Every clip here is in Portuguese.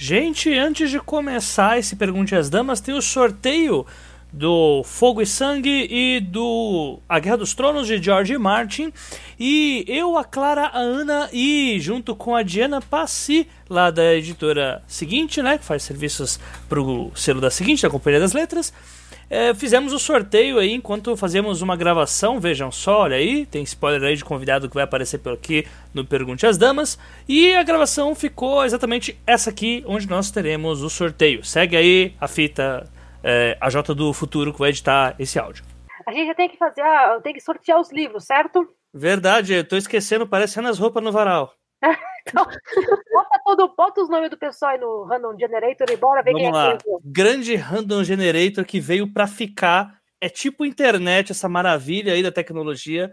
Gente, antes de começar esse Pergunte às Damas, tem o sorteio do Fogo e Sangue e do A Guerra dos Tronos de George Martin. E eu, a Clara, a Ana e junto com a Diana Passi, lá da editora Seguinte, né, que faz serviços pro selo da Seguinte, da Companhia das Letras, é, fizemos o sorteio aí enquanto fazíamos uma gravação. Vejam só, olha aí, tem spoiler aí de convidado que vai aparecer por aqui no Pergunte às Damas. E a gravação ficou exatamente essa aqui, onde nós teremos o sorteio. Segue aí a fita é, a Jota do Futuro que vai editar esse áudio. A gente já tem que fazer, a, tem que sortear os livros, certo? Verdade, eu tô esquecendo, parecendo as roupas no varal. então, bota, todo, bota os nomes do pessoal aí no Random Generator e bora ver Vamos quem lá. é quem. Grande Random Generator que veio pra ficar. É tipo internet, essa maravilha aí da tecnologia.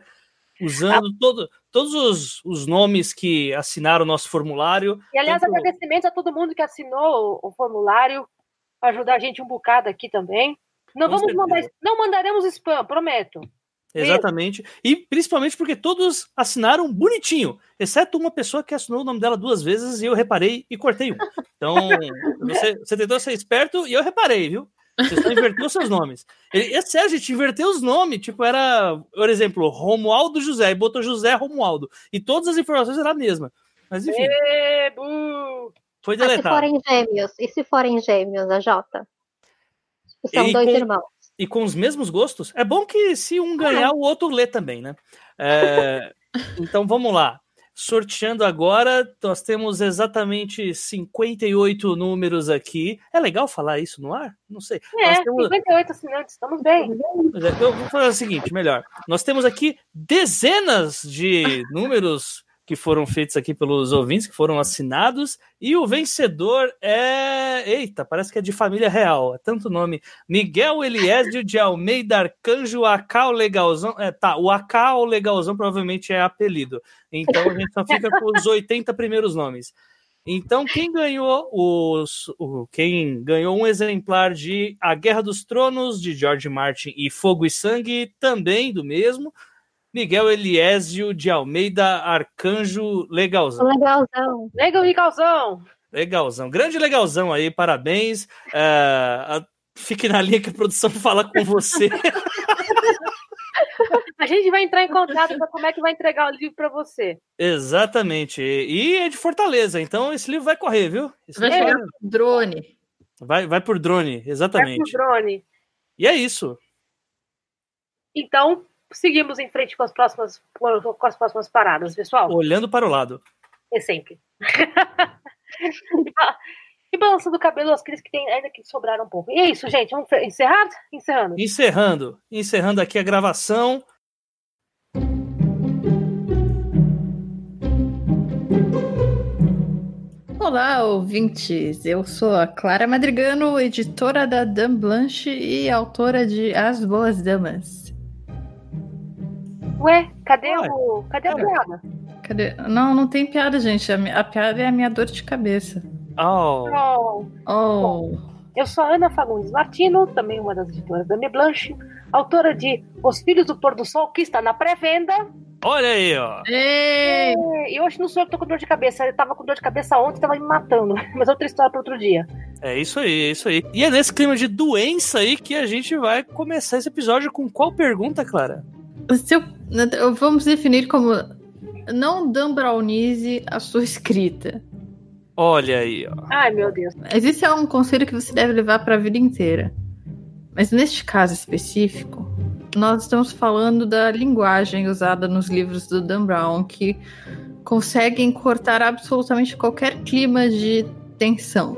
Usando todo, todos os, os nomes que assinaram o nosso formulário. E aliás, Tanto- agradecimentos a todo mundo que assinou o, o formulário, ajudar a gente um bocado aqui também. Não Com vamos mandar, certeza. não mandaremos spam, prometo. Exatamente. E principalmente porque todos assinaram bonitinho, exceto uma pessoa que assinou o nome dela duas vezes e eu reparei e cortei um. Então, você, você tentou ser esperto e eu reparei, viu? Você só inverteu seus nomes. Ele, é sério, a gente inverteu os nomes. Tipo, era, por exemplo, Romualdo José, e botou José Romualdo. E todas as informações eram a mesma. Mas enfim, Ê, bu! foi Mas se deletado. forem gêmeos, e se forem gêmeos, a Jota? São E dois com- irmãos. E com os mesmos gostos. É bom que se um ganhar, o outro lê também, né? É, então vamos lá. Sorteando agora, nós temos exatamente 58 números aqui. É legal falar isso no ar? Não sei. É, temos- 58 assinantes, estamos bem. Eu vou fazer o seguinte, melhor. Nós temos aqui dezenas de números que foram feitos aqui pelos ouvintes, que foram assinados, e o vencedor é. Eita, parece que é de família real. É tanto nome. Miguel Eliésio de Almeida Arcanjo Acau Legalzão. É, tá, o Acau Legalzão provavelmente é apelido. Então a gente só fica com os 80 primeiros nomes. Então, quem ganhou os, o, quem ganhou um exemplar de A Guerra dos Tronos, de George Martin e Fogo e Sangue, também do mesmo, Miguel Eliésio de Almeida Arcanjo Legalzão. Legalzão. Legal, Ricalzão. Legalzão. Grande legalzão aí, parabéns. É, a- fique na linha que a produção fala com você. A gente vai entrar em contato para como é que vai entregar o livro para você. Exatamente. E é de Fortaleza, então esse livro vai correr, viu? Esse Vai chegar com drone. vai, vai por drone, Vai pro exatamente. drone. E é isso. Então, seguimos em frente com as próximas, com as próximas paradas, pessoal. Olhando para o lado. É sempre. e, ba- balançando o cabelo aqueles que tem ainda que sobraram um pouco. E é isso, gente. Vamos encerrar? Encerrando. Encerrando, encerrando aqui a gravação. Olá, ouvintes. Eu sou a Clara Madrigano, editora da Dame Blanche e autora de As Boas Damas. Ué, cadê Ué, o. Cadê a piada? Cadê? Não, não tem piada, gente. A, a piada é a minha dor de cabeça. Oh, Oh, Oh, eu sou a Ana Fagundes Martino, também uma das editoras da Me Blanche, autora de Os Filhos do Pôr do Sol, que está na pré-venda. olha aí, ó. Ei! É, E hoje não sou eu que tô com dor de cabeça. Eu tava com dor de cabeça ontem, tava me matando. Mas outra história para outro dia. É isso aí, é isso aí. E é nesse clima de doença aí que a gente vai começar esse episódio com qual pergunta, Clara? Se eu- eu- vamos definir como não Dan Brownize a sua escrita. Olha aí, ó. Ai, meu Deus. Mas esse é um conselho que você deve levar para a vida inteira. Mas neste caso específico, nós estamos falando da linguagem usada nos livros do Dan Brown, que conseguem cortar absolutamente qualquer clima de tensão.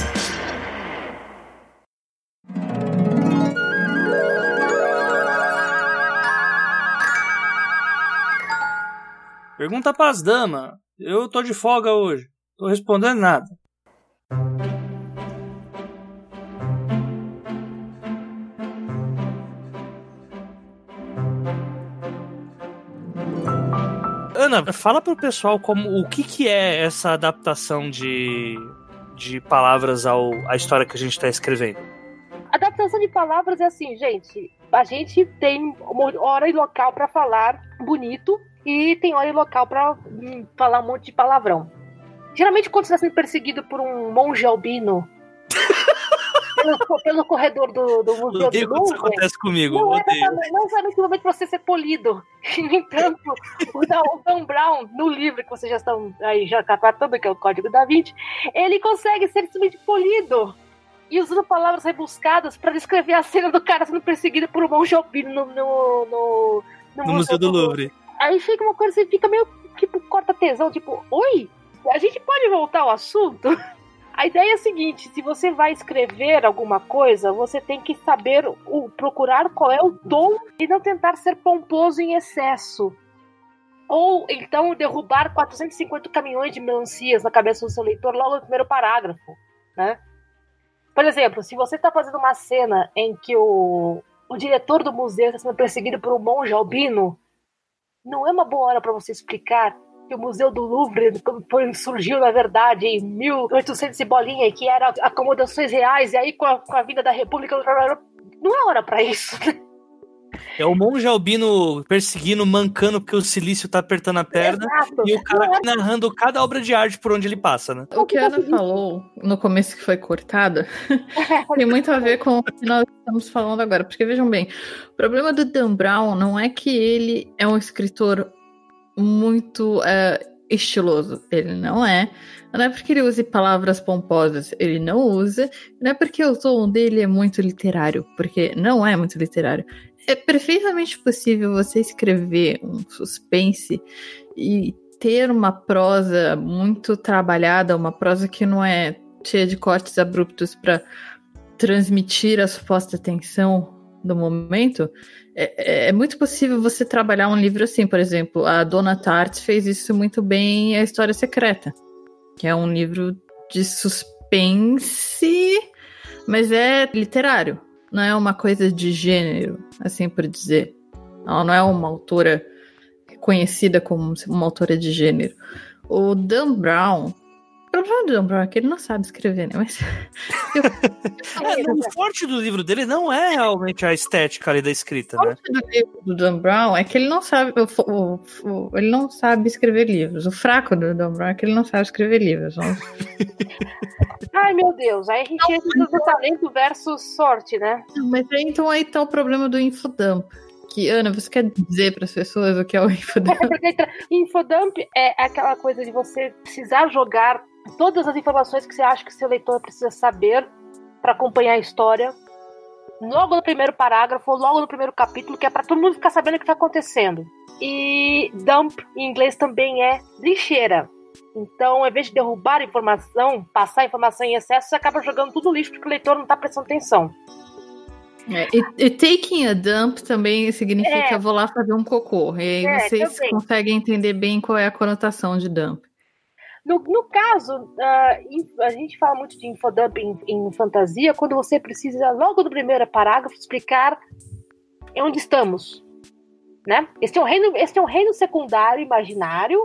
Pergunta pras damas. Eu tô de folga hoje. Tô respondendo nada. Ana, fala pro pessoal como o que, que é essa adaptação de, de palavras ao, à história que a gente está escrevendo. Adaptação de palavras é assim, gente. A gente tem uma hora e local para falar bonito e tem hora e local para hum, falar um monte de palavrão. Geralmente, quando você está sendo perseguido por um monge albino pelo, pelo corredor do, do Museu Odeio do quando isso Louvre, acontece comigo. não é exatamente- não é exatamente o momento para você ser polido. No entanto, o Dan, Brown, no livro que vocês já estão aí já catando, que é o Código da Vinci, ele consegue ser simplesmente polido. E usando palavras rebuscadas para descrever a cena do cara sendo perseguido por um monge albino no, no, no, No Museu do Louvre. Aí fica uma coisa, você fica meio tipo corta tesão, tipo, oi, a gente pode voltar ao assunto? A ideia é a seguinte: se você vai escrever alguma coisa, você tem que saber o, procurar qual é o tom e não tentar ser pomposo em excesso. Ou então derrubar 450 caminhões de melancias na cabeça do seu leitor logo no primeiro parágrafo, né? Por exemplo, se você está fazendo uma cena em que o, o diretor do museu está sendo perseguido por um monge albino, não é uma boa hora para você explicar que o Museu do Louvre surgiu, na verdade, em 1800 e bolinha, que era acomodações reais, e aí com a, com a vinda da República. Não é hora para isso. É o monge albino perseguindo, mancando porque o silício tá apertando a perna. Exato. E o cara narrando cada obra de arte por onde ele passa, né? O que a Ana falou no começo que foi cortada tem muito a ver com o que nós estamos falando agora. Porque vejam bem, o problema do Dan Brown não é que ele é um escritor muito é, estiloso. Ele não é. Não é porque ele use palavras pomposas, ele não usa. Não é porque o tom dele é muito literário, porque não é muito literário. É perfeitamente possível você escrever um suspense e ter uma prosa muito trabalhada, uma prosa que não é cheia de cortes abruptos para transmitir a suposta tensão do momento, é, é- é muito possível você trabalhar um livro assim, por exemplo, a Dona Tartt fez isso muito bem em A História Secreta, que é um livro de suspense, mas é literário, não é uma coisa de gênero, assim por dizer. Ela não é uma autora conhecida como uma autora de gênero. O Dan Brown. O problema do Dan Brown é que ele não sabe escrever, né? Mas. É, o forte do livro dele não é realmente a estética ali da escrita, O né? forte do livro do Dan Brown é que ele não sabe. o o- o- ele não sabe escrever livros. O fraco do Dan Brown é que ele não sabe escrever livros. Vamos- Ai, meu Deus. Aí a gente entra no talento versus sorte, né? Mas aí, então aí tá o problema do infodump. Que, Ana, você quer dizer para as pessoas o que é o infodump? Porque entra- Infodump é aquela coisa de você precisar jogar todas as informações que você acha que seu leitor precisa saber para acompanhar a história. Logo no primeiro parágrafo, logo no primeiro capítulo, que é para todo mundo ficar sabendo o que está acontecendo. E dump em inglês também é lixeira. Então, ao invés de derrubar a informação, passar a informação em excesso, você acaba jogando tudo no lixo porque o leitor não está prestando atenção. É, e, e taking a dump também significa É. vou lá fazer um cocô. E aí É, vocês conseguem entender bem qual é a conotação de dump. No, no caso, in- a gente fala muito de infodump em, em fantasia quando você precisa, logo no primeiro parágrafo, explicar onde estamos. Né? Esse, é um reino, esse é um reino secundário imaginário.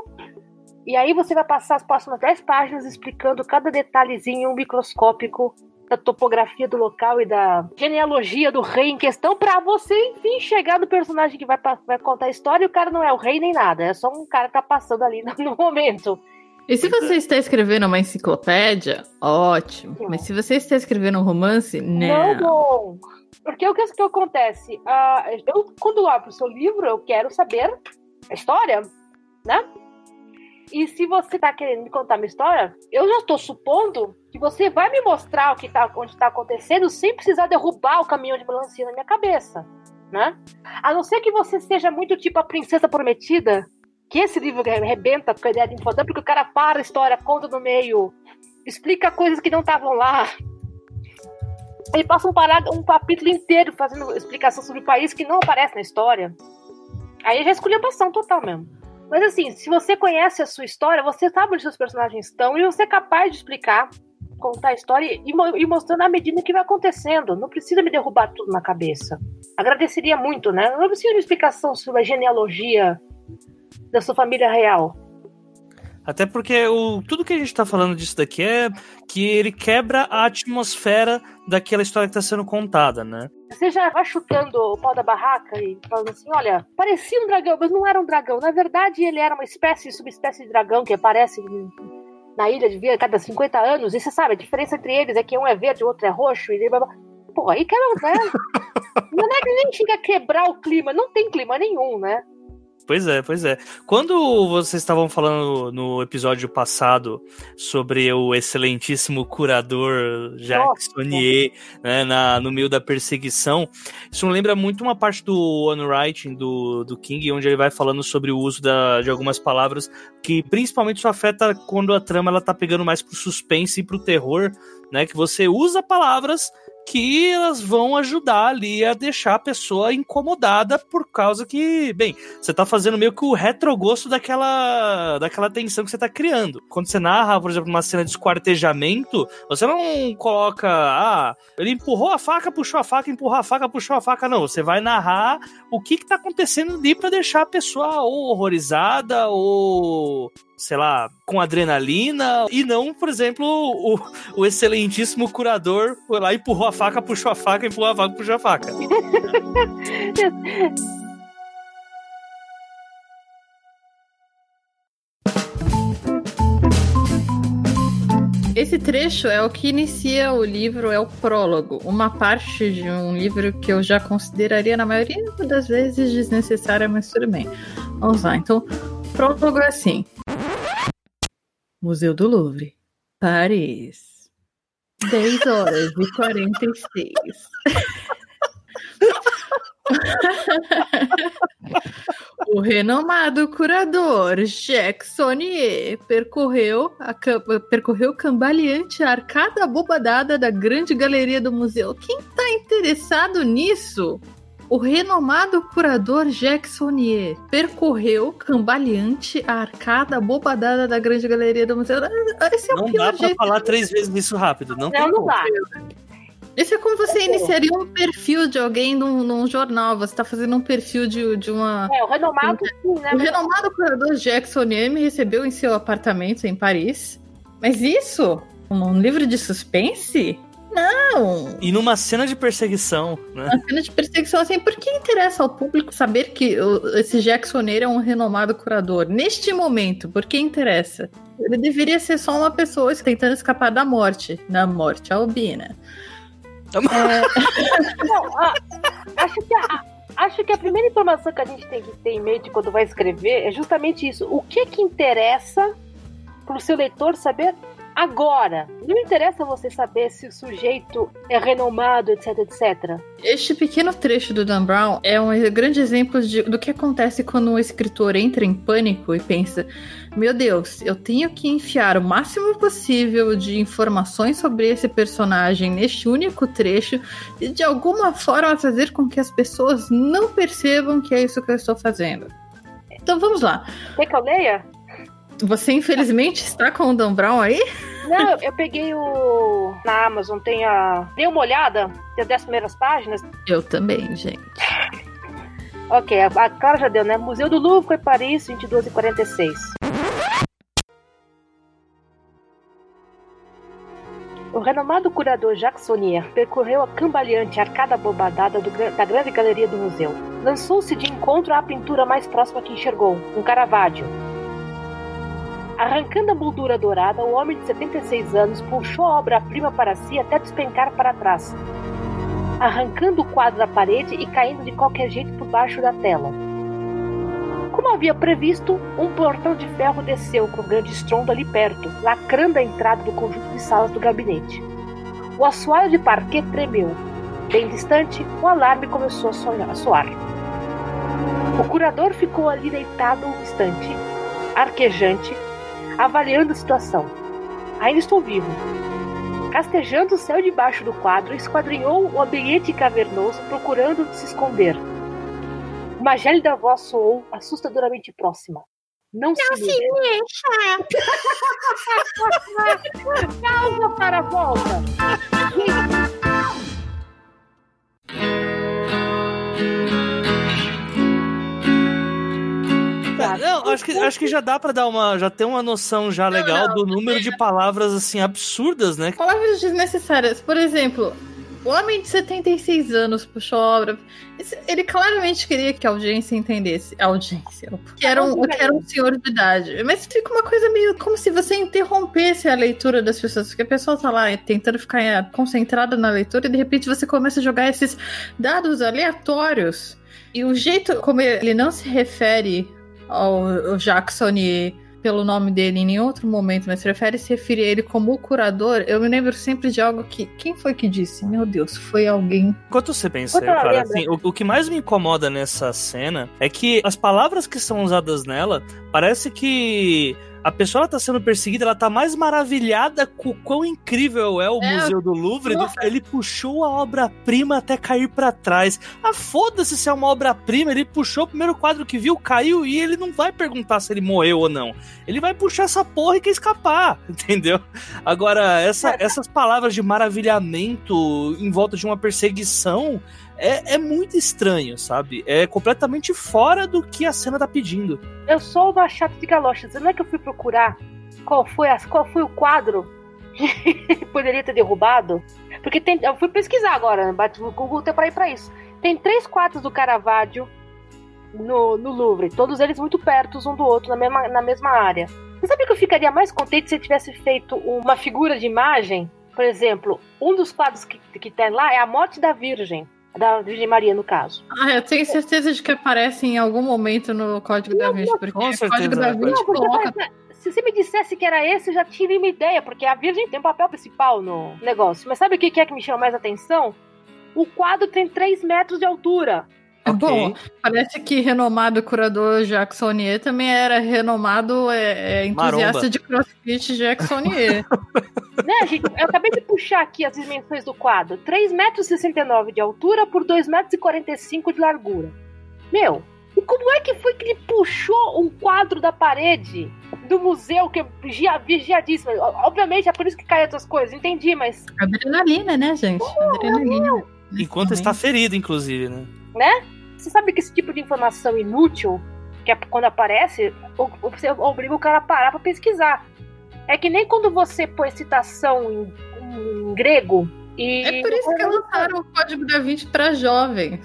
E aí você vai passar as próximas 10 páginas explicando cada detalhezinho microscópico da topografia do local e da genealogia do rei em questão para você, enfim, chegar no personagem que vai, vai contar a história e o cara não é o rei nem nada, é só um cara que tá passando ali no momento. E se você está escrevendo uma enciclopédia, ótimo. Mas se você está escrevendo um romance, Não, não. bom. Porque o que, que acontece? Ah, eu, quando eu abro o seu livro, eu quero saber a história, né? E se você tá querendo me contar uma história, eu já estou supondo que você vai me mostrar o que tá, onde está acontecendo sem precisar derrubar o caminhão de melancia na minha cabeça, né? A não ser que você seja muito tipo a princesa prometida, que esse livro arrebenta com a ideia de infodump, porque o cara para a história, conta no meio, explica coisas que não estavam lá. Ele passa um, parado, um capítulo inteiro fazendo explicação sobre o país que não aparece na história. Aí já escolhi a passão total mesmo. Mas assim, se você conhece a sua história, você sabe onde seus personagens estão e você é capaz de explicar, contar a história e, e mostrando à medida que vai acontecendo. Não precisa me derrubar tudo na cabeça. Agradeceria muito, né? Não precisa de explicação sobre a genealogia da sua família real. Até porque o, tudo que a gente tá falando disso daqui é que ele quebra a atmosfera daquela história que tá sendo contada, né? Você já vai chutando o pau da barraca e falando assim: olha, parecia um dragão, mas não era um dragão. Na verdade, ele era uma espécie, subespécie de dragão que aparece na ilha de Via cada 50 anos. E você sabe, a diferença entre eles é que um é verde, o outro é roxo. E Pô, aí quebra, né? não é que nem chega a quebrar o clima, não tem clima nenhum, né? Pois é, pois é. Quando vocês estavam falando no episódio passado sobre o excelentíssimo curador Jacques Sonnier, né, na, no meio da perseguição, isso me lembra muito uma parte do On Writing do, do King, onde ele vai falando sobre o uso da, de algumas palavras que principalmente isso afeta quando a trama ela tá pegando mais pro suspense e pro terror, né, que você usa palavras que elas vão ajudar ali a deixar a pessoa incomodada por causa que, bem, você tá fazendo meio que o retrogosto daquela, daquela tensão que você tá criando. Quando você narra, por exemplo, uma cena de esquartejamento, você não coloca, ah, ele empurrou a faca, puxou a faca, empurrou a faca, puxou a faca, não. Você vai narrar o que que tá acontecendo ali para deixar a pessoa ou horrorizada ou sei lá, com adrenalina, e não, por exemplo, o, o excelentíssimo curador foi lá, empurrou a faca, puxou a faca, empurrou a faca, puxou a faca. Esse trecho é o que inicia o livro, é o prólogo, uma parte de um livro que eu já consideraria na maioria das vezes desnecessária, mas tudo bem. Vamos lá, então, o prólogo é assim. Museu do Louvre, Paris. 10 horas e 46. o renomado curador Jacques Sonnier percorreu, a, percorreu cambaleante a arcada abobadada da grande galeria do museu. Quem está interessado nisso? O renomado curador Jacksonier percorreu cambaleante a arcada bobadada da grande galeria do museu. Esse é o não pior dá pra jeito. falar três vezes isso rápido. Não, não, não dá. Esse é como você iniciaria um perfil de alguém num, num jornal. Você está fazendo um perfil de, de uma. É, o renomado, sim, né? O renomado curador Jacksonier me recebeu em seu apartamento em Paris. Mas isso? Um livro de suspense? Não! E numa cena de perseguição, né? Uma cena de perseguição, assim, por que interessa ao público saber que esse Jacksoneiro é um renomado curador? Neste momento, por que interessa? Ele deveria ser só uma pessoa tentando escapar da morte, da morte albina. É... Não, a, acho que a, acho que a primeira informação que a gente tem que ter em mente quando vai escrever é justamente isso. O que que interessa para o seu leitor saber Agora, não interessa você saber se o sujeito é renomado, etc, etc. Este pequeno trecho do Dan Brown é um grande exemplo de, do que acontece quando um escritor entra em pânico e pensa: meu Deus, eu tenho que enfiar o máximo possível de informações sobre esse personagem neste único trecho e de alguma forma fazer com que as pessoas não percebam que é isso que eu estou fazendo. Então vamos lá. Quer que eu leia? Você infelizmente está com o Dan Brown aí? Não, eu peguei o. Na Amazon, tem a. Dei uma olhada, tem as 10 primeiras páginas. Eu também, gente. ok, a, a Clara já deu, né? Museu do Louvre, Paris, 22 e 46. O renomado curador Jacques Sonnier percorreu a cambaleante arcada bobadada do, da grande galeria do museu. Lançou-se de encontro à pintura mais próxima que enxergou, um Caravaggio, Arrancando a moldura dourada, o homem de 76 anos puxou a obra-prima para si até despencar para trás, arrancando o quadro da parede e caindo de qualquer jeito por baixo da tela. Como havia previsto, um portão de ferro desceu com grande estrondo ali perto, lacrando a entrada do conjunto de salas do gabinete. O assoalho de parquet tremeu. Bem distante, o alarme começou a soar. O curador ficou ali deitado um instante, arquejante, avaliando a situação. Ainda estou vivo. Castejando o céu debaixo do quadro, esquadrinhou o ambiente cavernoso, procurando se esconder. Uma gélida voz soou assustadoramente próxima. Não, Não se, se mexa! Pausa para a volta! Acho que, acho que já dá para dar uma. Já ter uma noção já legal não, não, do número de palavras assim absurdas, né? Palavras desnecessárias. Por exemplo, o homem de 76 anos puxou a obra. Ele claramente queria que a audiência entendesse. A audiência. Que era, um, que era um senhor de idade. Mas fica uma coisa meio como se você interrompesse a leitura das pessoas. Porque a pessoa tá lá tentando ficar concentrada na leitura e de repente você começa a jogar esses dados aleatórios. E o jeito como ele não se refere ao Jackson pelo nome dele em nenhum outro momento, mas prefere se referir a ele como o curador, eu me lembro sempre de algo que. Quem foi que disse? Meu Deus, foi alguém. Enquanto você pensa, cara, assim, o, o que mais me incomoda nessa cena é que as palavras que são usadas nela parece que a pessoa está sendo perseguida, ela tá mais maravilhada com o quão incrível é o é, Museu do Louvre do que ele puxou a obra-prima até cair para trás. Ah, foda-se se é uma obra-prima, ele puxou o primeiro quadro que viu, caiu e ele não vai perguntar se ele morreu ou não. Ele vai puxar essa porra e quer escapar, entendeu? Agora, essa, essas palavras de maravilhamento em volta de uma perseguição é, é muito estranho, sabe? É completamente fora do que a cena tá pedindo. Eu sou uma chata de galochas. Não é que eu fui procurar qual foi, qual foi o quadro que poderia ter derrubado? Porque tem, eu fui pesquisar agora, o Google tem para ir para isso. Tem três quadros do Caravaggio no, no Louvre, todos eles muito perto um do outro, na mesma, na mesma área. Você sabe que eu ficaria mais contente se eu tivesse feito uma figura de imagem? Por exemplo, um dos quadros que, que tem lá é a morte da Virgem da Virgem Maria, no caso. Ah, eu tenho certeza de que aparece em algum momento no Código não, da Vinci, porque com o Código da Vinci coloca... Se você me dissesse que era esse, eu já tive uma ideia, porque a Virgem tem um papel principal no negócio. Mas sabe o que é que me chama mais atenção? O quadro tem 3 metros de altura. É okay. Bom, parece que renomado curador Jacksonier também era renomado é, é, entusiasta Maromba. de crossfit Jacksonier. né, gente? Eu acabei de puxar aqui as dimensões do quadro. 3,69 metros de altura por 2,45 metros de largura. Meu, e como é que foi que ele puxou um quadro da parede do museu que é vigiadíssimo? Obviamente é por isso que caem essas coisas, entendi, mas. Adrenalina, né, gente? Adrenalina. Enquanto está ferido, inclusive, né? Né? Você sabe que esse tipo de informação inútil, que é quando aparece, você obriga o cara a parar pra pesquisar. É que nem quando você põe citação em, em grego. E é por isso que lançaram o Código da Vinci para jovens.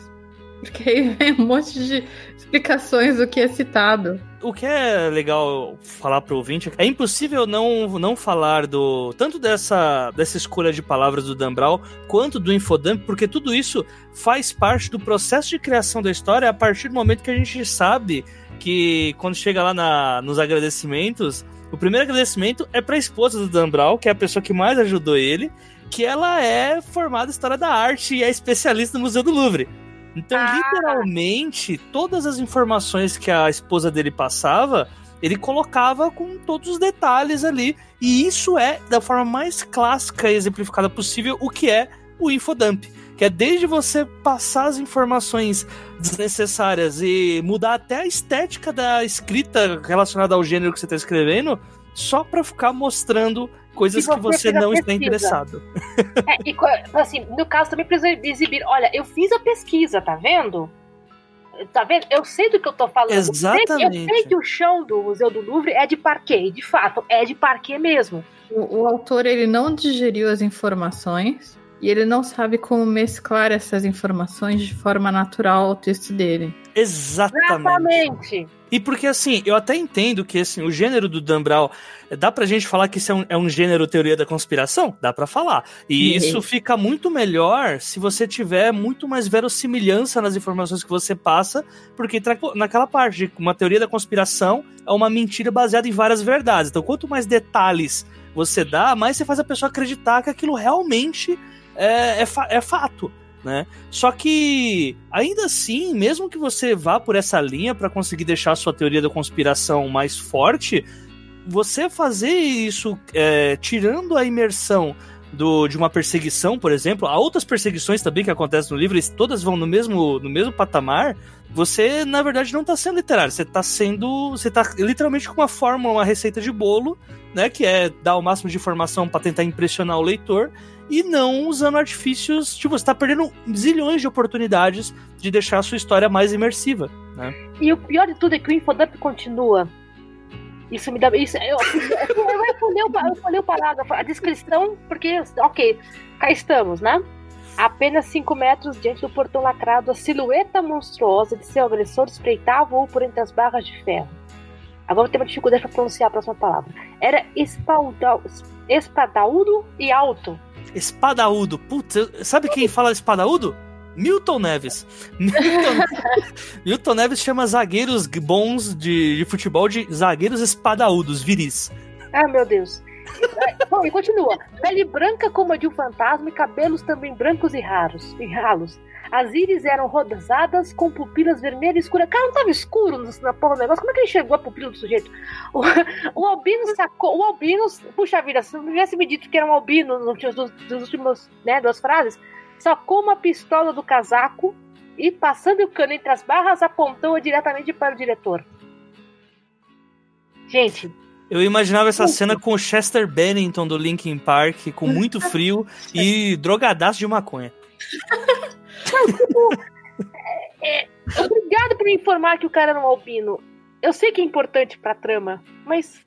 Porque aí vem um monte de explicações do que é citado. O que é legal falar pro ouvinte é impossível não, não falar do tanto dessa, dessa escolha de palavras do Dan Brown quanto do Infodump, porque tudo isso faz parte do processo de criação da história a partir do momento que a gente sabe que quando chega lá na, nos agradecimentos, o primeiro agradecimento é para a esposa do Dan Brown, que é a pessoa que mais ajudou ele, que ela é formada em História da Arte e é especialista no Museu do Louvre. Então, ah. literalmente, todas as informações que a esposa dele passava, ele colocava com todos os detalhes ali. E isso é, da forma mais clássica e exemplificada possível, o que é o infodump. Que é desde você passar as informações desnecessárias e mudar até a estética da escrita relacionada ao gênero que você está escrevendo, só para ficar mostrando coisas que você não está interessado. É, e, assim, no caso também precisa exibir. Olha, eu fiz a pesquisa, tá vendo? Tá vendo? Eu sei do que eu tô falando. Exatamente. Eu sei, eu sei que o chão do Museu do Louvre é de parquet, de fato, é de parquet mesmo. O, o autor ele não digeriu as informações E ele não sabe como mesclar essas informações de forma natural ao texto dele. Exatamente. Exatamente. E porque, assim, eu até entendo que assim, o gênero do Dan Brown, dá pra gente falar que isso é um, é um gênero teoria da conspiração? Dá pra falar. E Uhum. isso fica muito melhor se você tiver muito mais verossimilhança nas informações que você passa, porque naquela parte de uma teoria da conspiração é uma mentira baseada em várias verdades. Então, quanto mais detalhes você dá, mais você faz a pessoa acreditar que aquilo realmente é, é, fa- é fato. Né? Só que, ainda assim, mesmo que você vá por essa linha para conseguir deixar a sua teoria da conspiração mais forte, você fazer isso é, tirando a imersão do, de uma perseguição, por exemplo, há outras perseguições também que acontecem no livro, e todas vão no mesmo, no mesmo patamar. Você, na verdade, não está sendo literário, você está sendo. Você tá literalmente com uma fórmula, uma receita de bolo, né? Que é dar o máximo de informação para tentar impressionar o leitor e não usando artifícios. Tipo, você tá perdendo zilhões de oportunidades de deixar a sua história mais imersiva. Né? E o pior de tudo é que o infodump continua. Isso me dá. Isso, eu, eu, eu, falei, o- eu falei o parágrafo, a descrição, porque, ok, cá estamos, né? Apenas 5 metros diante do portão lacrado, a silhueta monstruosa de seu agressor espreitava-o por entre as barras de ferro. Agora eu tenho uma dificuldade para pronunciar a próxima palavra. Era espaldau, espadaúdo e alto. Espadaúdo. Putz, sabe quem fala espadaúdo? Milton Neves. Milton, Milton Neves chama zagueiros bons de, de futebol de zagueiros espadaúdos, viris. Ah, meu Deus. Bom, e continua. Pele branca como a de um fantasma e cabelos também brancos e raros, e ralos. As íris eram rosadas com pupilas vermelhas escuras. Cara, não tava escuro na porra do negócio. Como é que ele chegou a pupila do sujeito? O, o albino sacou. O albino, puxa vida, se não tivesse me dito que era um albino nos últimos, né, duas frases, sacou uma pistola do casaco e, passando o cano entre as barras, apontou-a diretamente para o diretor. Gente, Eu imaginava essa cena com o Chester Bennington do Linkin Park, com muito frio e drogadaço de maconha. Obrigado por me informar que o cara era um albino. Eu sei que é importante pra trama, mas.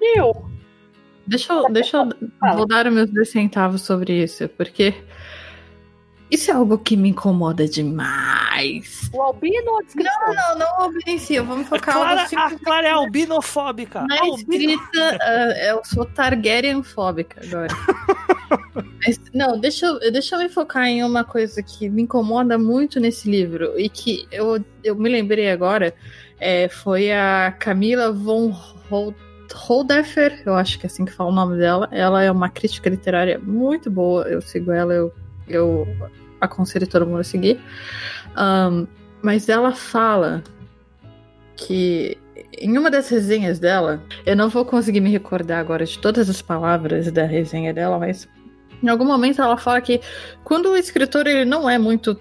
Meu. Deixa eu, deixa eu vou dar os meus dois centavos sobre isso, porque isso é algo que me incomoda demais. O albino ou a descrição? Não, não obedecia. Vamos A focar Clara, algo a Clara é albinofóbica. Na Albino- escrita, ah, eu sou Targaryen-fóbica agora. Mas, não, deixa eu, deixa eu me focar em uma coisa que me incomoda muito nesse livro e que eu, eu me lembrei agora. é, foi a Camila von Hol- Holdeffer, eu acho que é assim que fala o nome dela. Ela é uma crítica literária muito boa, eu sigo ela, eu, eu aconselho todo mundo a seguir. Ahn, mas ela fala que em uma das resenhas dela, eu não vou conseguir me recordar agora de todas as palavras da resenha dela, mas em algum momento ela fala que quando o escritor ele não é muito,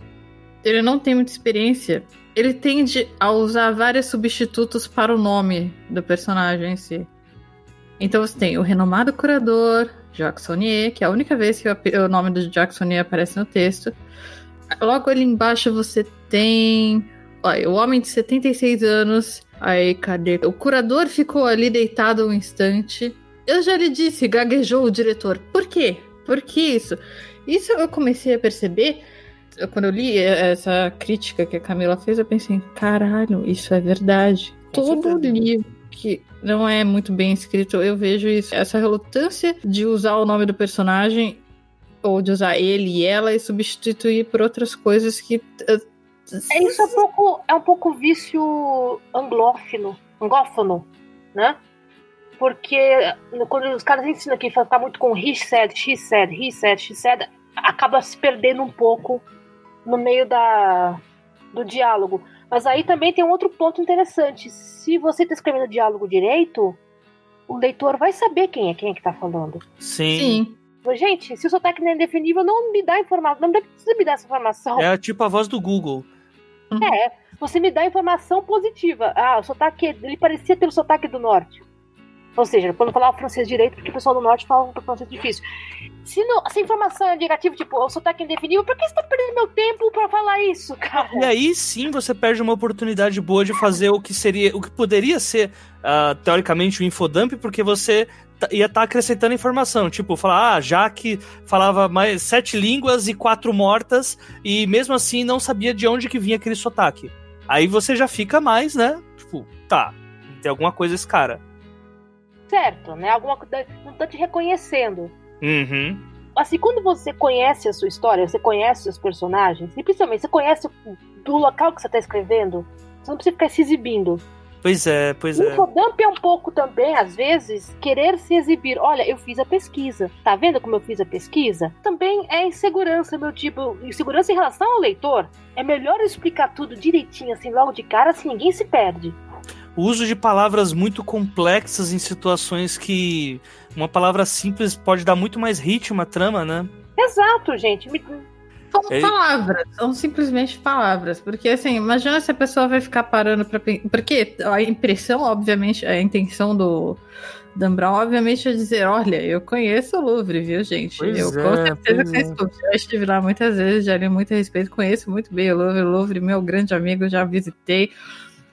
ele não tem muita experiência, ele tende a usar vários substitutos para o nome do personagem em si. Então você tem o renomado curador Jacques Sonnier, que é a única vez que o o nome do Jacques Sonnier aparece no texto. Logo ali embaixo você tem Olha, o homem de 76 anos. Aí, cadê? O curador ficou ali deitado um instante. Eu já lhe disse, gaguejou o diretor. Por quê? Por que isso? Isso eu comecei a perceber. Quando eu li essa crítica que a Camila fez, eu pensei, caralho, isso é verdade. Com Todo livro que não é muito bem escrito, eu vejo isso. Essa relutância de usar o nome do personagem, ou de usar ele e ela, e substituir por outras coisas que. eh, É isso é um pouco, é um pouco vício anglófono, anglófono, né? Porque quando os caras ensinam a ficar muito com he said, she said, he said, she said, acaba se perdendo um pouco no meio da, do diálogo. Mas aí também tem um outro ponto interessante. Se você está escrevendo o diálogo direito, o leitor vai saber quem é quem é que tá falando. Sim. Sim. Gente, se o sotaque não é indefinível, não me dá informação, não precisa me dar essa informação. É tipo a voz do Google. É, você me dá informação positiva. Ah, o sotaque, ele parecia ter o sotaque do norte. Ou seja, quando falava francês direito, porque o pessoal do norte fala um francês difícil. Se, não, se a informação é negativa, tipo, o sotaque indefinível, por que você tá perdendo meu tempo pra falar isso, cara? E aí sim você perde uma oportunidade boa de fazer o que seria, o que poderia ser, uh, teoricamente, o infodump, porque você ia estar tá acrescentando informação, tipo, falar, ah, já que falava mais sete línguas e quatro mortas, e mesmo assim não sabia de onde que vinha aquele sotaque. Aí você já fica mais, né? Tipo, tá, tem alguma coisa esse cara certo, né? Alguma coisa não tá te reconhecendo. Uhum. Assim, quando você conhece a sua história, você conhece os personagens, e principalmente você conhece do local que você tá escrevendo, você não precisa ficar se exibindo. Pois é, pois é. O infodump é um pouco também, às vezes, querer se exibir. Olha, eu fiz a pesquisa. Tá vendo como eu fiz a pesquisa? Também é insegurança, meu tipo. Insegurança em relação ao leitor. É melhor explicar tudo direitinho, assim, logo de cara, assim ninguém se perde o uso de palavras muito complexas em situações que uma palavra simples pode dar muito mais ritmo à trama, né? Exato, gente. São é... palavras, são simplesmente palavras. Porque, assim, imagina se a pessoa vai ficar parando pra. Porque a impressão, obviamente, a intenção do. Dan Brown, obviamente, é dizer: olha, eu conheço o Louvre, viu, gente? Pois eu é, com certeza conheço o Louvre. Já estive lá muitas vezes, já li muito a respeito, conheço muito bem o Louvre. O Louvre, meu grande amigo, já visitei.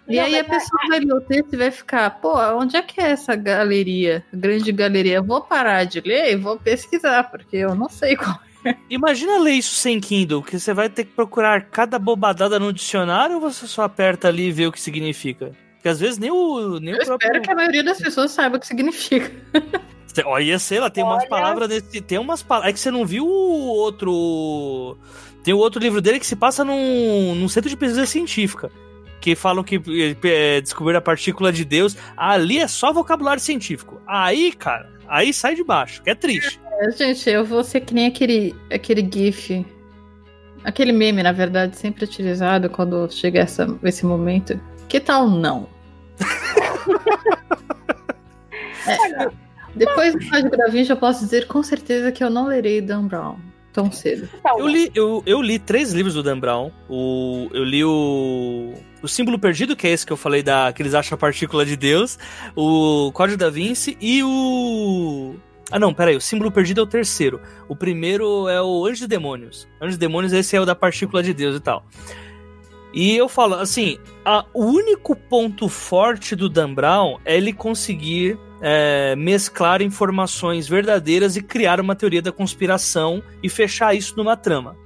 E não, aí a é pessoa vai ler o texto e vai ficar, pô, onde é que é essa galeria? Grande galeria. Eu vou parar de ler e vou pesquisar, porque eu não sei qual é. Imagina ler isso sem Kindle, que você vai ter que procurar cada bobadada no dicionário ou você só aperta ali e vê o que significa? Porque às vezes nem o, nem eu o próprio... espero que a maioria das pessoas saiba o que significa. Olha, sei lá, tem Olha... umas palavras nesse. Tem umas palavras. É que você não viu o outro. Tem o outro livro dele que se passa num, num centro de pesquisa científica que falam que é, descobriram a partícula de Deus. Ali é só vocabulário científico. Aí, cara, aí sai de baixo, que é triste. É, gente, eu vou ser que nem aquele, aquele GIF. Aquele meme, na verdade, sempre utilizado quando chega essa, esse momento. Que tal não? é, depois do Código da Vinci, eu posso dizer com certeza que eu não lerei Dan Brown tão cedo. Eu li, eu, eu li três livros do Dan Brown. O, eu li o, o Símbolo Perdido, que é esse que eu falei da que eles acham a partícula de Deus, o Código da Vinci e o. Ah, não, peraí, o Símbolo Perdido é o terceiro. O primeiro é o Anjos e Demônios. Anjos e Demônios, esse é o da partícula de Deus e tal. E eu falo, assim, a, o único ponto forte do Dan Brown é ele conseguir é, mesclar informações verdadeiras e criar uma teoria da conspiração e fechar isso numa trama.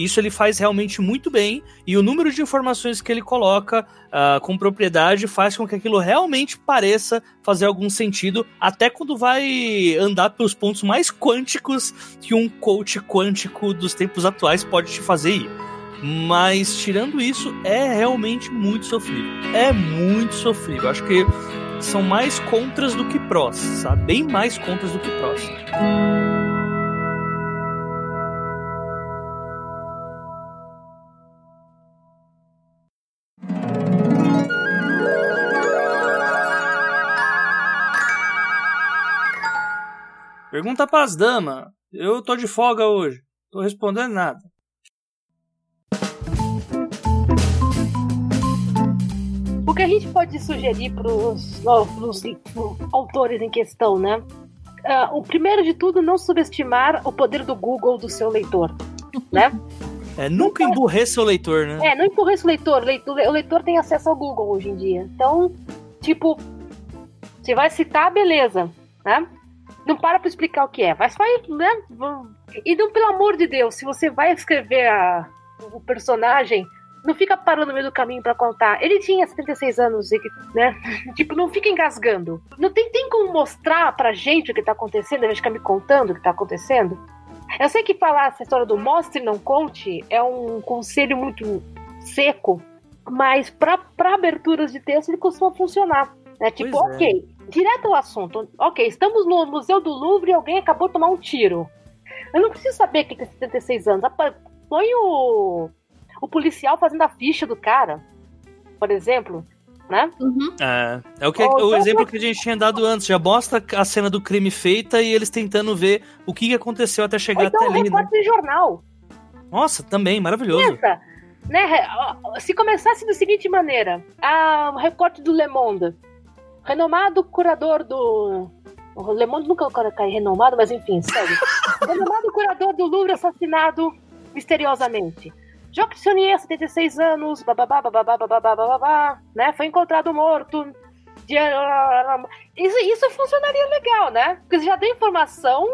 Isso ele faz realmente muito bem e o número de informações que ele coloca uh, com propriedade faz com que aquilo realmente pareça fazer algum sentido, até quando vai andar pelos pontos mais quânticos que um coach quântico dos tempos atuais pode te fazer ir. Mas tirando isso, é realmente muito sofrível. É muito sofrível. Acho que são mais contras do que prós, sabe? Bem mais contras do que prós. Pergunta pras damas. Eu tô de folga hoje. Tô respondendo nada. O que a gente pode sugerir para os autores em questão, né? Uh, o primeiro de tudo, não subestimar o poder do Google do seu leitor, né? É, nunca emburreça o leitor, né? É, não emburreça o leitor. O leitor tem acesso ao Google hoje em dia. Então, tipo, você vai citar, beleza, né? Não para pra explicar o que é. Mas vai, né? E não, pelo amor de Deus, se você vai escrever a, o personagem não fica parando no meio do caminho para contar. Ele tinha 76 anos, e, né? tipo, não fica engasgando. Não tem, tem como mostrar pra gente o que tá acontecendo, a gente ficar me contando o que tá acontecendo. Eu sei que falar essa história do mostre e não conte é um conselho muito seco, mas para aberturas de texto ele costuma funcionar. Né? Tipo, é. ok. Direto ao assunto. Ok, estamos no Museu do Louvre e alguém acabou de tomar um tiro. Eu não preciso saber que tem 76 anos. Põe o o policial fazendo a ficha do cara, por exemplo, né? Uhum. É, é o, que, o exemplo que a gente tinha dado antes. Já mostra a cena do crime feita e eles tentando ver o que aconteceu até chegar então, até ali. Né? de jornal. Nossa, também, maravilhoso. Pensa, né? Se começasse da seguinte maneira: a recorte do Le Monde. Renomado curador do. O Le Monde nunca cai renomado, mas enfim, segue. renomado curador do Louvre assassinado misteriosamente. Jacques Sonnier, 76 anos, bababá, bababá, bababá, bababá, né? Foi encontrado morto. Isso, isso funcionaria legal, né? Porque você já deu informação,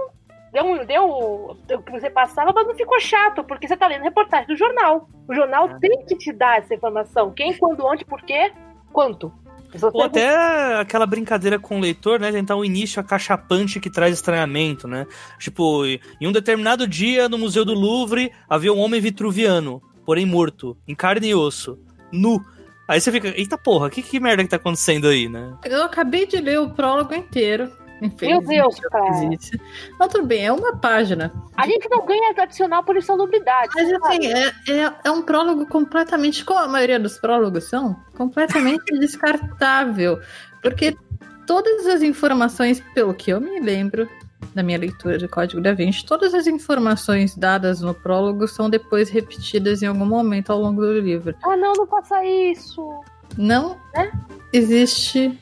deu, deu o que você passava, mas não ficou chato, porque você tá lendo reportagem do jornal. O jornal É. tem que te dar essa informação. Quem, quando, onde, por quê, quanto. Ou até aquela brincadeira com o leitor, né? Tentar um início acachapante que traz estranhamento, né? Tipo, em um determinado dia no Museu do Louvre havia um homem vitruviano, porém morto, em carne e osso, nu. Aí você fica, eita porra, que, que merda que tá acontecendo aí, né? Eu acabei de ler o prólogo inteiro. Meu Deus, cara. existe. Mas tudo bem, é uma página. A gente não ganha adicional por insalubridade. Mas sabe? assim, é, é, é um prólogo completamente, como a maioria dos prólogos são, completamente descartável. Porque todas as informações, pelo que eu me lembro da minha leitura de Código da Vinci, todas as informações dadas no prólogo são depois repetidas em algum momento ao longo do livro. Ah, não, não faça isso. Não É? existe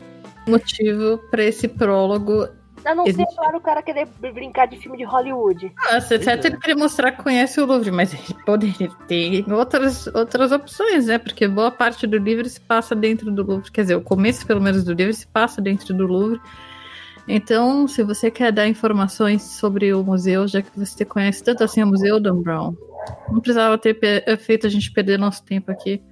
motivo para esse prólogo. A não ser, claro, o cara querer brincar de filme de Hollywood. Ah, você certo ele queria mostrar que conhece o Louvre, mas ele poderia ter outras, outras opções, né? Porque boa parte do livro se passa dentro do Louvre. Quer dizer, o começo, pelo menos, do livro se passa dentro do Louvre. Então, se você quer dar informações sobre o museu, já que você conhece tanto assim o Museu Dan Brown, não precisava ter feito a gente perder nosso tempo aqui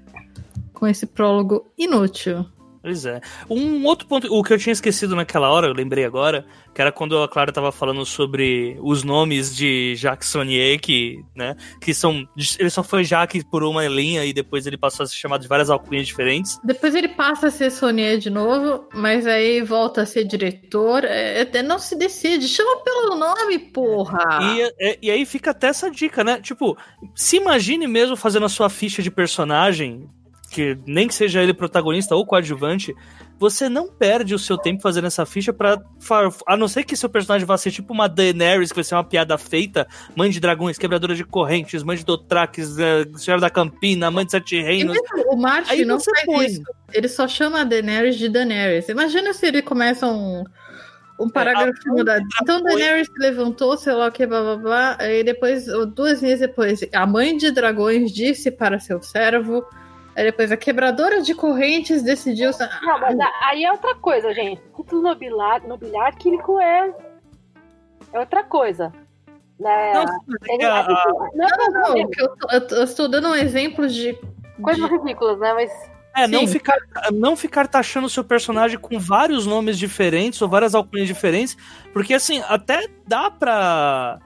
com esse prólogo inútil. Pois é. Um outro ponto, o que eu tinha esquecido naquela hora, eu lembrei agora, que era quando a Clara tava falando sobre os nomes de Jacques Sonnier, que, né, que são. Ele só foi Jacques por uma linha e depois ele passou a ser chamado de várias alcunhas diferentes. Depois ele passa a ser Sonier de novo, mas aí volta a ser diretor. É, é- não se decide. Chama pelo nome, porra! E, é- e aí fica até essa dica, né? Tipo, se imagine mesmo fazendo a sua ficha de personagem, que nem que seja ele protagonista ou coadjuvante, você não perde o seu tempo fazendo essa ficha pra. fa- A não ser que seu personagem vá ser tipo uma Daenerys, que vai ser uma piada feita, mãe de dragões, quebradora de correntes, mãe de Dothraques, eh, senhora da Campina, mãe de sete E reinos. o Martin Aí não faz põe. isso. Ele só chama a Daenerys de Daenerys. Imagina se ele começa um, um parágrafo a mudado. Então Daenerys se levantou, sei lá o que, blá blá blá. Aí depois, duas linhas depois, a mãe de dragões disse para seu servo. Aí depois a quebradora de correntes decidiu. Não, mas a- aí é outra coisa, gente. Título nobiliar, nobiliárquico é, é outra coisa. Né? Não, a- não, Não, não, eu, tô- eu tô- eu estou dando um exemplo de. coisas de- ridículas, né? Mas É, não ficar, não ficar taxando o seu personagem com vários nomes diferentes ou várias alcunhas diferentes, porque assim, até dá pra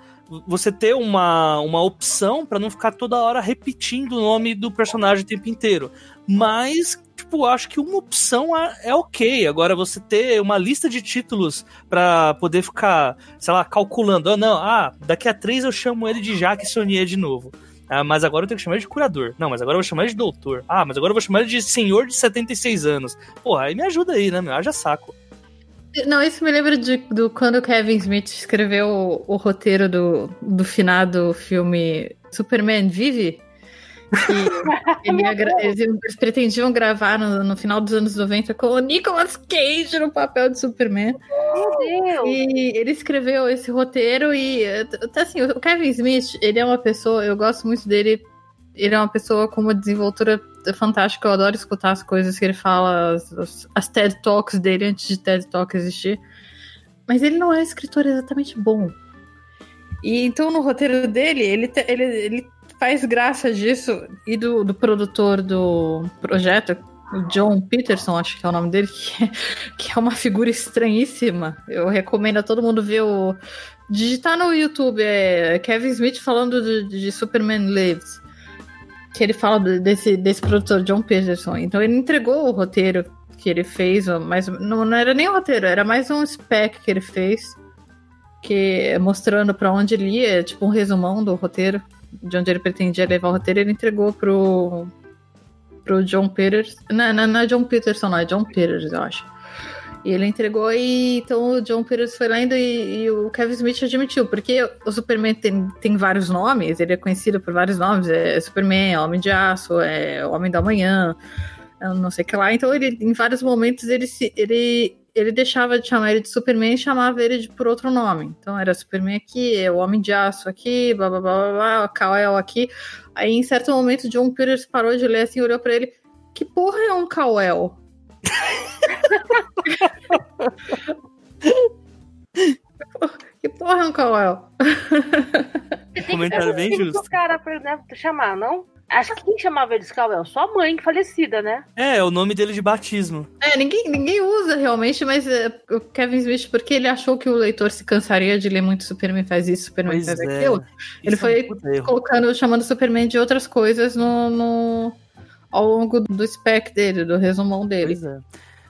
você ter uma, uma opção pra não ficar toda hora repetindo o nome do personagem o tempo inteiro. Mas, tipo, acho que uma opção é, é ok. Agora, você ter uma lista de títulos pra poder ficar, sei lá, calculando. Ah, não, ah, daqui a três eu chamo ele de Jacques Sonnier de novo. Ah, mas agora eu tenho que chamar ele de curador. Não, mas agora eu vou chamar ele de doutor. Ah, mas agora eu vou chamar ele de senhor de 76 anos. Porra, aí me ajuda aí, né, meu? Haja saco. Não, isso me lembra de, do quando o Kevin Smith escreveu o, o roteiro do, do finado filme Superman Vive. Que ele eles, iam- eles pretendiam gravar no, no final dos anos 90 com o Nicolas Cage no papel de Superman. Meu Deus! E ele escreveu esse roteiro e assim, o Kevin Smith, ele é uma pessoa, eu gosto muito dele. Ele é uma pessoa com uma desenvoltura fantástica, eu adoro escutar as coisas que ele fala, as, as- TED Talks dele antes de TED Talk existir. Mas ele não é escritor exatamente bom. E então no roteiro dele, ele, ele, ele faz graça disso e do, do produtor do projeto, o John Peterson, acho que é o nome dele, que é, que é uma figura estranhíssima. Eu recomendo a todo mundo ver o. Digitar no YouTube, é Kevin Smith falando de, de Superman Lives. Que ele fala desse, desse produtor, John Peterson. Então ele entregou o roteiro que ele fez, mas não, não era nem o roteiro, era mais um spec que ele fez. Que mostrando pra onde ele ia, tipo um resumão do roteiro, de onde ele pretendia levar o roteiro, ele entregou pro, pro John Peters. Não, não, não é John Peterson, não, é John Peters, eu acho. E ele entregou e então o John Peters foi lendo e, e o Kevin Smith admitiu, porque o Superman tem, tem vários nomes, ele é conhecido por vários nomes, é Superman, é Homem de Aço, é Homem da Manhã, é não sei o que lá. Então ele, em vários momentos ele se, ele, ele deixava de chamar ele de Superman e chamava ele de, por outro nome. Então era Superman aqui, o Homem de Aço aqui, blá blá blá blá, blá Kal-El aqui. Aí em certo momento John Peters parou de ler assim, olhou para ele, que porra é um Kal-El? Que porra é um Kal-El? Comentário bem justo. O cara pra né, chamar, não? Acho que quem chamava ele de Cauel? Sua mãe, falecida, né? É, é o nome dele de batismo. É, ninguém, ninguém usa realmente, mas é, o Kevin Smith, porque ele achou que o leitor se cansaria de ler muito Superman faz isso, Superman Pois faz é. aquilo. Ele Isso é foi um erro. colocando, chamando Superman de outras coisas no, no- ao longo do spec dele, do resumão dele. Pois é.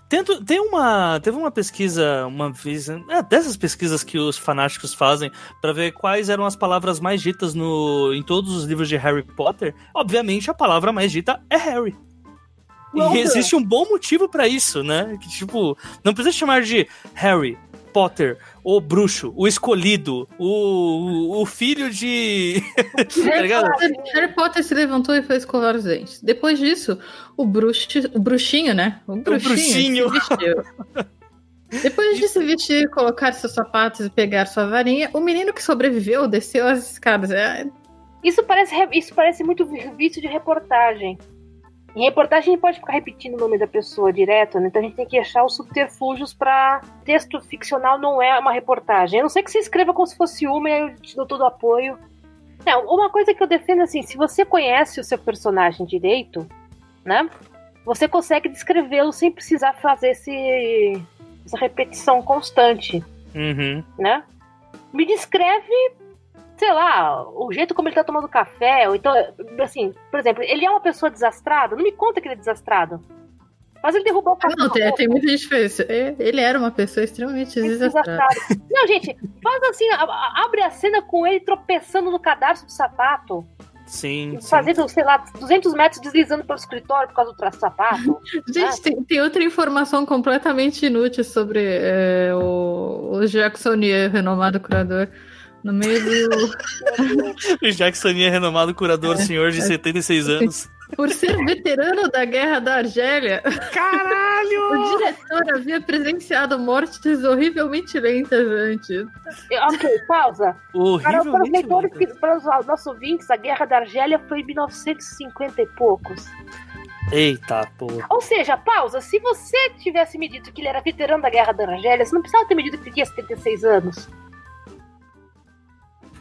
Tento, tem uma, teve uma pesquisa uma vez, é, dessas pesquisas que os fanáticos fazem pra ver quais eram as palavras mais ditas no, em todos os livros de Harry Potter. Obviamente, a palavra mais dita é Harry. Nossa. E existe um bom motivo pra isso, né? Que tipo, não precisa chamar de Harry Potter, o bruxo, o escolhido, o, o filho de. tá ligado? Harry Potter se levantou e foi escovar os dentes. Depois disso, o, bruxo, o bruxinho, né? O bruxinho, bruxinho. se vestiu. Depois de se vestir, colocar seus sapatos e pegar sua varinha, o menino que sobreviveu desceu as escadas. É, Isso parece, re- isso parece muito vício de reportagem. Em reportagem a gente pode ficar repetindo o nome da pessoa direto, né? Então a gente tem que achar os subterfúgios pra. Texto ficcional não é uma reportagem. A não ser que você escreva como se fosse uma e aí eu te dou todo o apoio. Não, uma coisa que eu defendo assim, se você conhece o seu personagem direito, né? Você consegue descrevê-lo sem precisar fazer esse, essa repetição constante Uhum. né? Me descreve, sei lá, o jeito como ele tá tomando café, ou então, assim, por exemplo, ele é uma pessoa desastrada, não me conta que ele é desastrado. Mas ele derrubou o café. Não, tem, tem muita gente que fez. É, Ele era uma pessoa extremamente desastrada. Não, gente, faz assim, abre a cena com ele tropeçando no cadarço do sapato, Sim, sim. fazendo, sei lá, 200 metros deslizando pelo escritório por causa do traço do sapato. Gente, tem, tem outra informação completamente inútil sobre é, o, o Jacksonier, renomado curador. No meio do. O Jackson é renomado curador, senhor de 76 anos. Por ser veterano da Guerra da Argélia, Caralho! o diretor havia presenciado mortes horrivelmente lentas antes. ok, pausa. Para, para os leitores, para os nossos ouvintes, a Guerra da Argélia foi em 1950 e poucos. Eita, porra. Ou seja, pausa. Se você tivesse me dito que ele era veterano da Guerra da Argélia, você não precisava ter me dito que ele tinha 76 anos.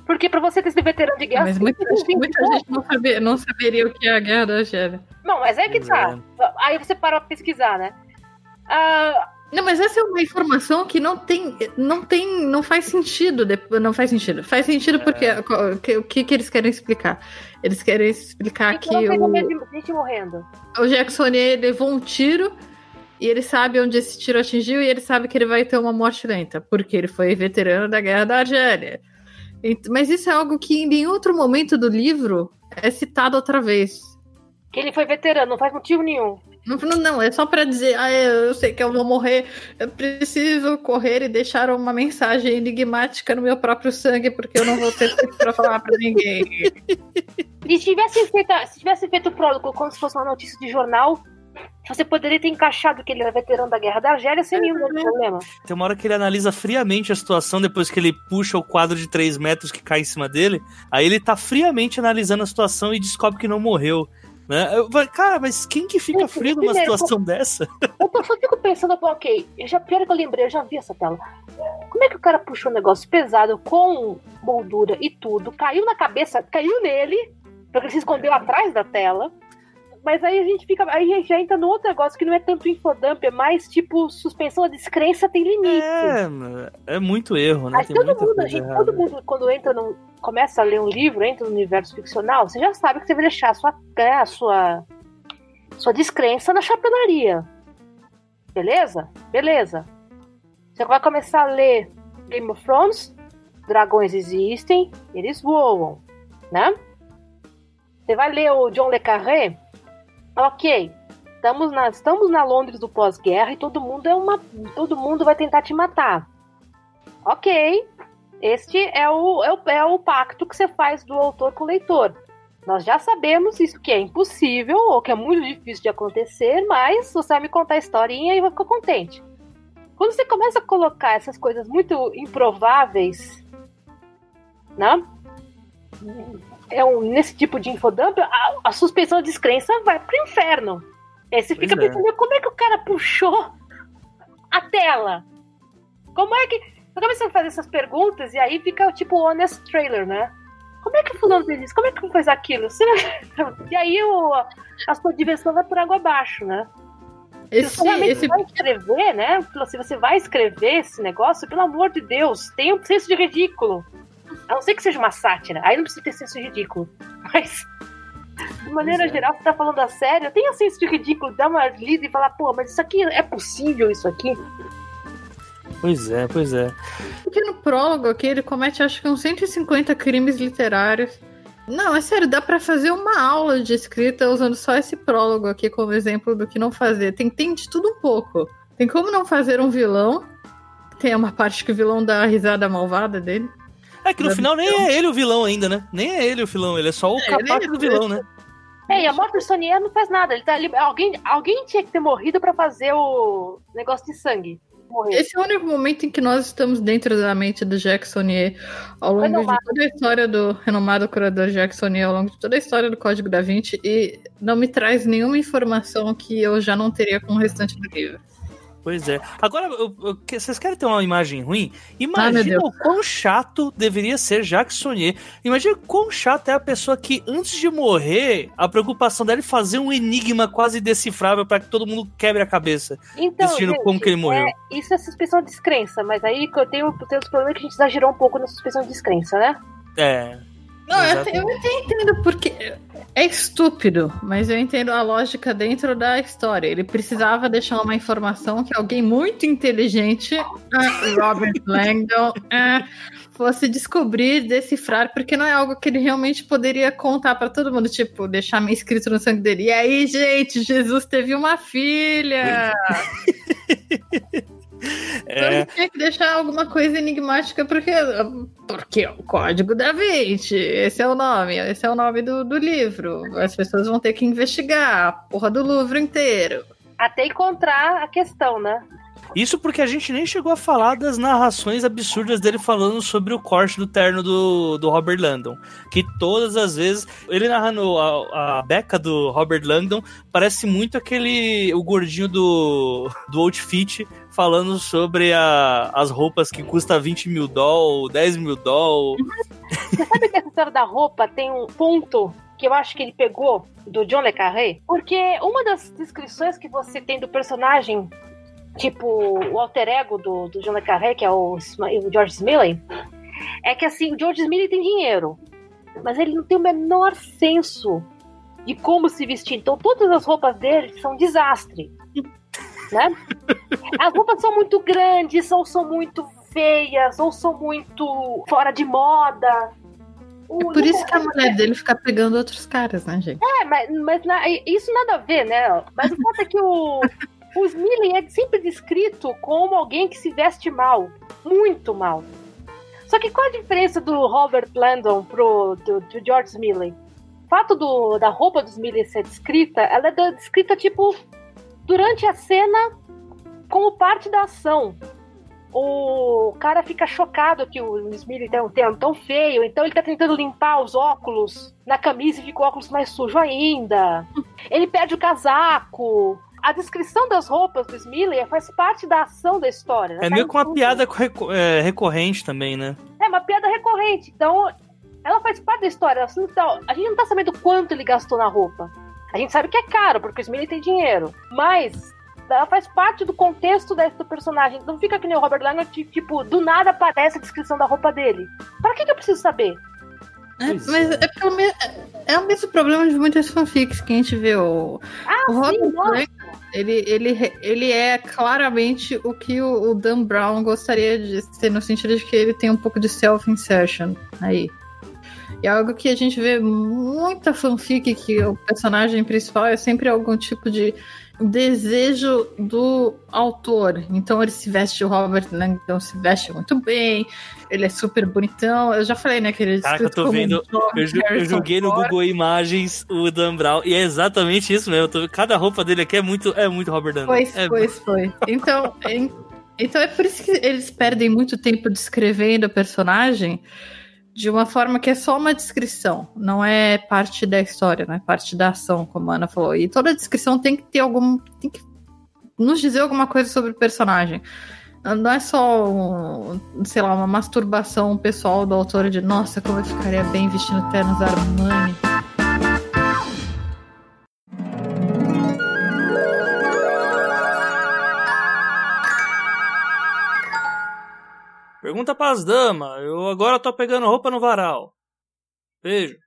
Porque pra você ter sido veterano de guerra. Mas muita, que ter muita 20 gente não, sabia, não saberia o que é a Guerra da Argélia. Não, mas é que tá. Aí você para pra pesquisar, né? Ah, Não, mas essa é uma informação que não tem, não tem, não faz sentido. Não faz sentido. Faz sentido porque o que, o que, que eles querem explicar? Eles querem explicar que não tem o, gente morrendo. o Jacksonier levou um tiro e ele sabe onde esse tiro atingiu e ele sabe que ele vai ter uma morte lenta, porque ele foi veterano da Guerra da Argélia. Mas isso é algo que em nenhum outro momento do livro é citado outra vez. Que ele foi veterano, não faz motivo nenhum. Não, não, é só pra dizer, ah, eu sei que eu vou morrer, eu preciso correr e deixar uma mensagem enigmática no meu próprio sangue, porque eu não vou ter tempo pra falar pra ninguém. E se tivesse feito, se tivesse feito o prólogo como se fosse uma notícia de jornal, você poderia ter encaixado que ele era veterano da Guerra da Argélia sem nenhum outro problema. Tem uma hora que ele analisa friamente a situação depois que ele puxa o quadro de 3 metros que cai em cima dele. Aí ele tá friamente analisando a situação e descobre que não morreu. Né? Eu Cara, mas quem que fica frio numa situação dessa? Eu só fico pensando, pô, ok, eu já, pior que eu lembrei, eu já vi essa tela. Como é que o cara puxou um negócio pesado com moldura e tudo, caiu na cabeça, caiu nele, porque ele se escondeu atrás da tela. Mas aí a gente fica. Aí a gente já entra no outro negócio que não é tanto infodump, é mais tipo suspensão da descrença tem limite. É, é muito erro, né? Mas Tem todo mundo, coisa e errada. todo mundo, quando entra no, começa a ler um livro, entra no universo ficcional, você já sabe que você vai deixar a sua, né, a sua, sua descrença na chapelaria. Beleza? Beleza. Você vai começar a ler Game of Thrones, dragões existem, eles voam, né? Você vai ler o John Le Carré, ok. Estamos na, estamos na Londres do pós-guerra e todo mundo é uma. Todo mundo vai tentar te matar. Ok. Este é o, é, o, é o pacto que você faz do autor com o leitor. Nós já sabemos isso que é impossível ou que é muito difícil de acontecer, mas você vai me contar a historinha e eu vou ficar contente. Quando você começa a colocar essas coisas muito improváveis, né? É um, nesse tipo de infodump, a, a suspensão de descrença vai pro inferno. Aí você fica Pois é. pensando, como é que o cara puxou a tela? Como é que. Eu comecei a fazer essas perguntas e aí fica tipo o honest trailer, né? Como é que o fulano fez isso? Como é que fez aquilo? Você- E aí o, a sua diversão vai por água abaixo, né? Se Esse, você realmente esse vai escrever, né? Se você vai escrever esse negócio, pelo amor de Deus, tenha um senso de ridículo. A não ser que seja uma sátira. Aí não precisa ter senso de ridículo. Mas, de maneira Pois é. geral, você tá falando a sério, tenha senso de ridículo, dá uma lida e falar, pô, mas isso aqui é possível, isso aqui? Pois é, pois é. Porque no prólogo aqui ele comete acho que uns 150 crimes literários. Não, é sério, dá pra fazer uma aula de escrita usando só esse prólogo aqui como exemplo do que não fazer. Tem, tem de tudo um pouco. Tem como não fazer um vilão. Tem uma parte que o vilão dá a risada malvada dele. É que no Deve final nem é ele o vilão ainda, né? Nem é ele o vilão, ele é só o É, ele- do vilão, né? É, e a morte do Sonier não faz nada. Ele tá ali, alguém, alguém tinha que ter morrido pra fazer o negócio de sangue. Morrer. Esse é o único momento em que nós estamos dentro da mente do Jack Sonier ao longo Renomado. de toda a história do renomado curador Jack Sonier, ao longo de toda a história do Código da Vinci, e não me traz nenhuma informação que eu já não teria com o restante do livro. Pois é. Agora, eu- eu- que- vocês querem ter uma imagem ruim? Ah, Imagina Deus. o quão chato deveria ser Jacques Sonnier. Imagina quão chato é a pessoa que, antes de morrer, a preocupação dela é fazer um enigma quase decifrável para que todo mundo quebre a cabeça, Então, decidindo gente, como que ele morreu. é, isso é suspensão de descrença, mas aí que eu tenho, eu tenho os problemas que a gente exagerou um pouco na suspensão de descrença, né? É. Não, eu, até- eu até entendo porque é estúpido, mas eu entendo a lógica dentro da história. Ele precisava deixar uma informação que alguém muito inteligente, ah, Robert Langdon, ah, fosse descobrir, decifrar, porque não é algo que ele realmente poderia contar pra todo mundo, tipo, deixar meio escrito no sangue dele. E aí, gente, Jesus teve uma filha. Então É. tinha que deixar alguma coisa enigmática, porque, porque é o Código da Vinci, esse é o nome, esse é o nome do, do livro. As pessoas vão ter que investigar a porra do livro inteiro. Até encontrar a questão, né? Isso porque a gente nem chegou a falar das narrações absurdas dele falando sobre o corte do terno do, do Robert Landon. Que todas as vezes, ele narrando a, a beca do Robert Landon, parece muito aquele, o gordinho do, do Outfit falando sobre a, as roupas que custa 20 mil doll, 10 mil doll. Você sabe que essa história da roupa tem um ponto que eu acho que ele pegou do John Le Carré? Porque uma das descrições que você tem do personagem, tipo o alter ego do, do John Le Carré, que é o, o George Smiley, é que assim, o George Smiley tem dinheiro, mas ele não tem o menor senso de como se vestir. Então todas as roupas dele são um desastre. Né? As roupas são muito grandes, ou são muito feias, ou são muito fora de moda. O- É por isso que a mulher dele fica pegando outros caras, né, gente? É, mas, mas na- isso nada a ver, né? Mas o fato é que o, o Smiley é sempre descrito como alguém que se veste mal. Muito mal. Só que qual a diferença do Robert Landon pro do, do George Smiley? O fato do, da roupa do Smiley ser descrita, ela é descrita, tipo, durante a cena como parte da ação. O cara fica chocado que o Smiley tem um terno tão feio, então ele tá tentando limpar os óculos na camisa e fica o óculos mais sujo ainda. Ele perde o casaco. A descrição das roupas do Smiley faz parte da ação da história. né? É Tá meio em que uma tudo. piada é, recorrente também, né? É uma piada recorrente. Então, ela faz parte da história. Assim, Então, a gente não tá sabendo quanto ele gastou na roupa. A gente sabe que é caro, porque o Smiley tem dinheiro. Mas ela faz parte do contexto desse do personagem. Não fica que nem o Robert Langdon, que, tipo, do nada aparece a descrição da roupa dele. Pra que, que eu preciso saber? É, mas é. é, pelo me- é o mesmo problema de muitas fanfics que a gente vê. O, Ah, o Robert sim. Langdon, ele, ele, ele é claramente o que o, o Dan Brown gostaria de ser, no sentido de que ele tem um pouco de self-insertion aí. E é algo que a gente vê muita fanfic que o personagem principal é sempre algum tipo de desejo do autor. Então ele se veste, o Robert Langdon se veste muito bem, ele é super bonitão. Eu já falei, né, que ele é Caraca, eu tô vendo- um Eu, ju- eu joguei no. Google Imagens o Dan Brown e é exatamente isso mesmo. Tô- cada roupa dele aqui é muito, é muito Robert Downey. Pois, é, pois, foi. Então, em- Então é por isso que eles perdem muito tempo descrevendo o personagem de uma forma que é só uma descrição, não é parte da história, não é parte da ação, como a Ana falou. E toda descrição tem que ter algum. tem que nos dizer alguma coisa sobre o personagem. Não é só, um, sei lá, uma masturbação pessoal do autor de nossa, como eu ficaria bem vestindo ternos Armani. Pras damas. Eu agora tô pegando roupa no varal. Beijo.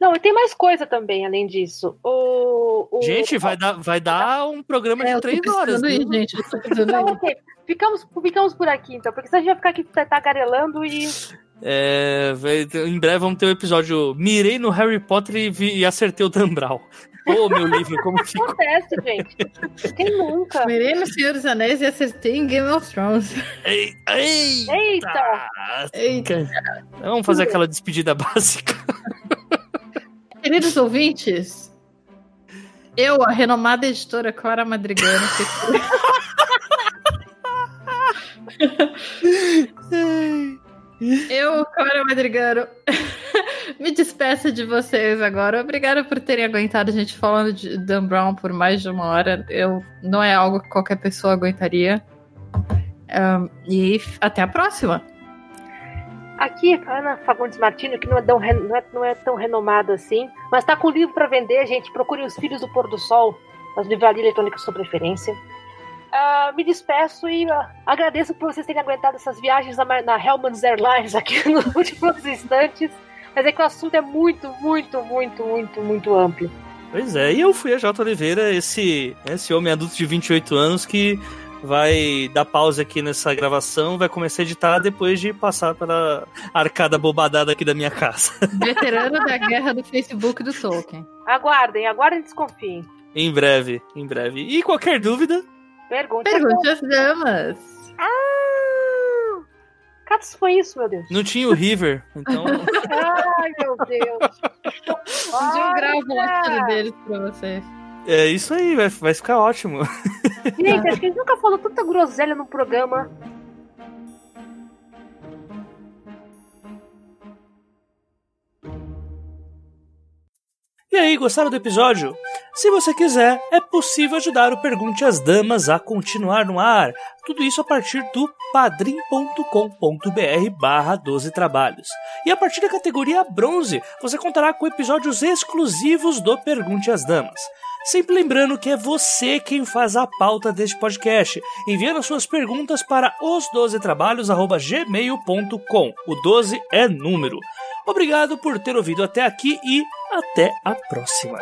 Não, e tem mais coisa também, além disso. O, o... Gente, vai dar, vai dar um programa É, de três horas. aí, gente. Então, aí. ok. Ficamos, ficamos por aqui, então, porque senão a gente vai ficar aqui tagarelando e. É, em breve vamos ter um episódio. Mirei no Harry Potter e, vi- e acertei o Dan Brown. Ô, meu livro, como ficou. Acontece, gente. Quem nunca? Mirei no Senhor dos Anéis e acertei em Game of Thrones. Ei, ei, Eita! Eita. Vamos fazer aquela despedida básica. Queridos ouvintes, eu, a renomada editora Clara Madrigano, eu, Clara Madrigano, me despeço de vocês agora. Obrigada por terem aguentado a gente falando de Dan Brown por mais de uma hora. Eu, não é algo que qualquer pessoa aguentaria. Ahn, e até a próxima. Aqui, a Ana Fagundes Martino, que não é, tão, não, é, não é tão renomada assim, mas tá com livro para vender, gente. Procure Os Filhos do Pôr do Sol, nas livrarias eletrônicas de sua preferência. Ah, me despeço e ah, agradeço por vocês terem aguentado essas viagens na, na Hellman's Airlines aqui nos últimos instantes. Mas é que o assunto é muito, muito, muito, muito, muito amplo. Pois é, e eu fui a J. Oliveira, esse, esse homem adulto de 28 anos que vai dar pausa aqui nessa gravação, vai começar a editar depois de passar pela arcada bobadada aqui da minha casa. Veterano da guerra do Facebook do Tolkien. Aguardem, aguardem e desconfiem. Em breve, em breve. E qualquer dúvida, Pergunte. Pergunte às damas. Foi isso, meu Deus. não tinha o River, então. Ai, meu Deus. Um dia eu gravo Olha! roteiro deles pra vocês. É isso aí, vai, vai ficar ótimo. Gente, acho que a gente nunca falou tanta groselha no programa. E aí, gostaram do episódio? Se você quiser, é possível ajudar o Pergunte às Damas a continuar no ar. Tudo isso a partir do padrim.com.br barra 12 trabalhos. E a partir da categoria bronze, você contará com episódios exclusivos do Pergunte às Damas. Sempre lembrando que é você quem faz a pauta deste podcast, enviando suas perguntas para os12trabalhos.gmail.com. O 12 é número. Obrigado por ter ouvido até aqui e até a próxima.